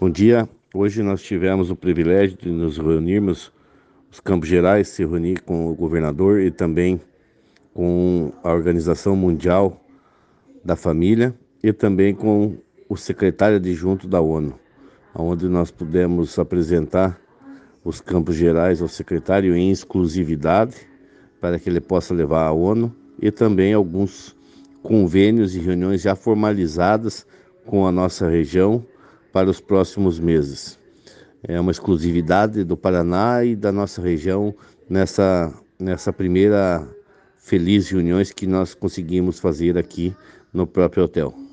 Bom dia. Hoje nós tivemos o privilégio de nos reunirmos, os Campos Gerais, se reunir com o governador e também com a Organização Mundial da Família e também com o secretário adjunto da ONU, onde nós pudemos apresentar os Campos Gerais ao secretário em exclusividade para que ele possa levar à ONU e também alguns convênios e reuniões já formalizadas com a nossa região para os próximos meses. É uma exclusividade do Paraná e da nossa região nessa, nessa primeira feliz reuniões que nós conseguimos fazer aqui no próprio hotel.